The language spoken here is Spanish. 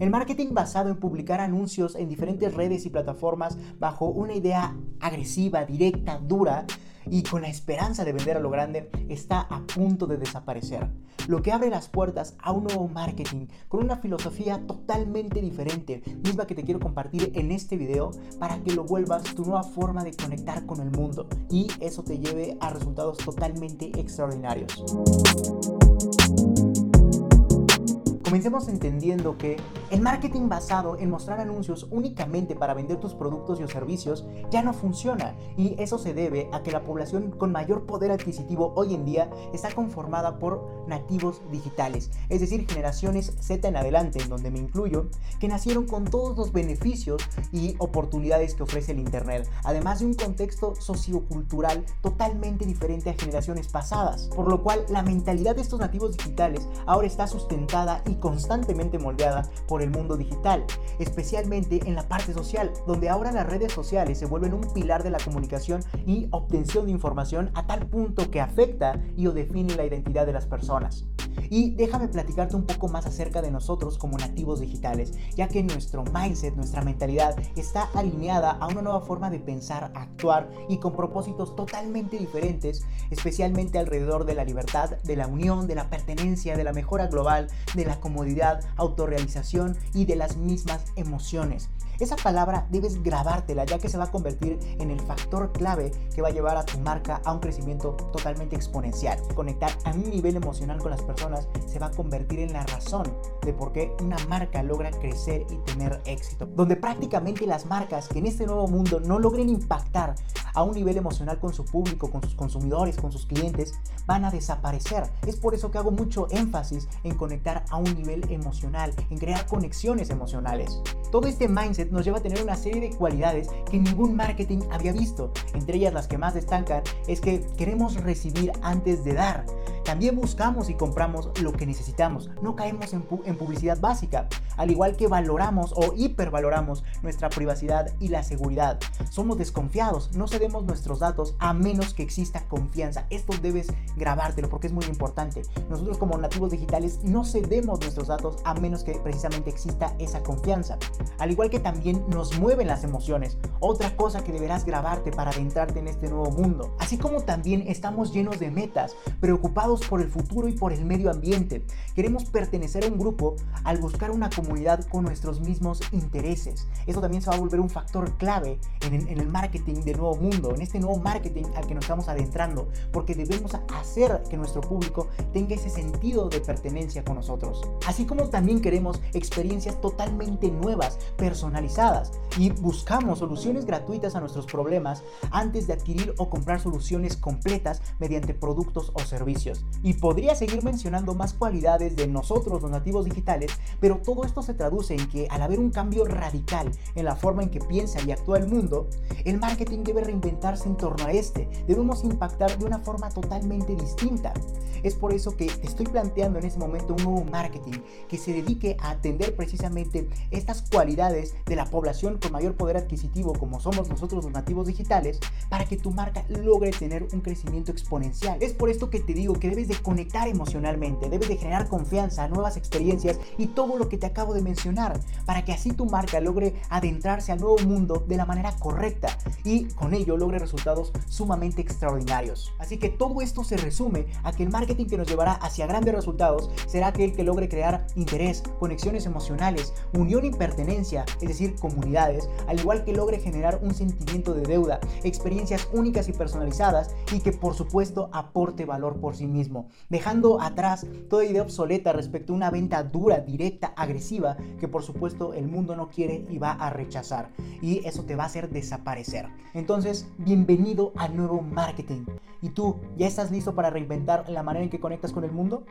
El marketing basado en publicar anuncios en diferentes redes y plataformas bajo una idea agresiva, directa, dura, y con la esperanza de vender a lo grande está a punto de desaparecer. Lo que abre las puertas a un nuevo marketing con una filosofía totalmente diferente, misma que te quiero compartir en este video para que lo vuelvas tu nueva forma de conectar con el mundo y eso te lleve a resultados totalmente extraordinarios. Comencemos entendiendo que el marketing basado en mostrar anuncios únicamente para vender tus productos y servicios ya no funciona. Y eso se debe a que la población con mayor poder adquisitivo hoy en día está conformada por nativos digitales, es decir, generaciones Z en adelante, en donde me incluyo, que nacieron con todos los beneficios y oportunidades que ofrece el Internet, además de un contexto sociocultural totalmente diferente a generaciones pasadas, por lo cual la mentalidad de estos nativos digitales ahora está sustentada y constantemente moldeada por el mundo digital, especialmente en la parte social, donde ahora las redes sociales se vuelven un pilar de la comunicación y obtención de información a tal punto que afecta y o define la identidad de las personas. Y déjame platicarte un poco más acerca de nosotros como nativos digitales, ya que nuestro mindset, nuestra mentalidad está alineada a una nueva forma de pensar, actuar y con propósitos totalmente diferentes, especialmente alrededor de la libertad, de la unión, de la pertenencia, de la mejora global, de la comodidad, autorrealización y de las mismas emociones. Esa palabra debes grabártela ya que se va a convertir en el factor clave que va a llevar a tu marca a un crecimiento totalmente exponencial. Conectar a un nivel emocional con las personas se va a convertir en la razón de por qué una marca logra crecer y tener éxito. Donde prácticamente las marcas que en este nuevo mundo no logren impactar a un nivel emocional con su público, con sus consumidores, con sus clientes, van a desaparecer. Es por eso que hago mucho énfasis en conectar a un nivel emocional, en crear conexiones emocionales. Todo este mindset nos lleva a tener una serie de cualidades que ningún marketing había visto. Entre ellas las que más destacan es que queremos recibir antes de dar. También buscamos y compramos lo que necesitamos. No caemos en, publicidad básica. Al igual que valoramos o hipervaloramos nuestra privacidad y la seguridad. Somos desconfiados. No cedemos nuestros datos a menos que exista confianza. Esto debes grabártelo porque es muy importante. Nosotros como nativos digitales no cedemos nuestros datos a menos que precisamente exista esa confianza. Al igual que también nos mueven las emociones. Otra cosa que deberás grabarte para adentrarte en este nuevo mundo. Así como también estamos llenos de metas, preocupados por el futuro y por el medio ambiente. Queremos pertenecer a un grupo al buscar una comunidad con nuestros mismos intereses. Eso también se va a volver un factor clave en, el marketing del nuevo mundo, en este nuevo marketing al que nos estamos adentrando, porque debemos hacer que nuestro público tenga ese sentido de pertenencia con nosotros. Así como también queremos experiencias totalmente nuevas, personalizadas, y buscamos soluciones gratuitas a nuestros problemas antes de adquirir o comprar soluciones completas mediante productos o servicios. Y podría seguir mencionando más cualidades de nosotros los nativos digitales, pero todo esto se traduce en que al haber un cambio radical en la forma en que piensa y actúa el mundo, el marketing debe reinventarse en torno a este. Debemos impactar de una forma totalmente distinta. Es por eso que estoy planteando en este momento un nuevo marketing que se dedique a atender precisamente estas cualidades de la población con mayor poder adquisitivo como somos nosotros los nativos digitales para que tu marca logre tener un crecimiento exponencial. Es por esto que te digo que debes de conectar emocionalmente, debes de generar confianza, nuevas experiencias y todo lo que te acabo de mencionar, para que así tu marca logre adentrarse al nuevo mundo de la manera correcta y con ello logre resultados sumamente extraordinarios. Así que todo esto se resume a que el marketing que nos llevará hacia grandes resultados será aquel que logre crear interés, conexiones emocionales, unión y pertenencia, es decir, comunidades, al igual que logre generar un sentimiento de deuda, experiencias únicas y personalizadas y que por supuesto aporte valor por sí mismo dejando atrás toda idea obsoleta respecto a una venta dura, directa, que por supuesto el mundo no quiere y va a rechazar. Y eso te va a hacer desaparecer. Entonces, bienvenido al nuevo marketing. ¿Y tú ya estás listo para reinventar la manera en que conectas con el mundo?